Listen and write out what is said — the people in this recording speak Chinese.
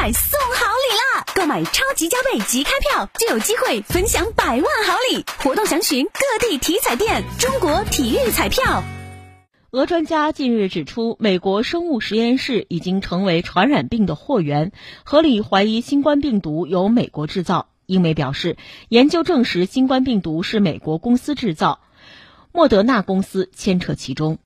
彩送好礼啦！购买超级加倍即开票，就有机会分享百万好礼。活动详询各地体彩店。中国体育彩票。俄专家近日指出，美国生物实验室已经成为传染病的祸源，合理怀疑新冠病毒由美国制造。英媒表示，研究证实新冠病毒是美国公司制造，莫德纳公司牵扯其中。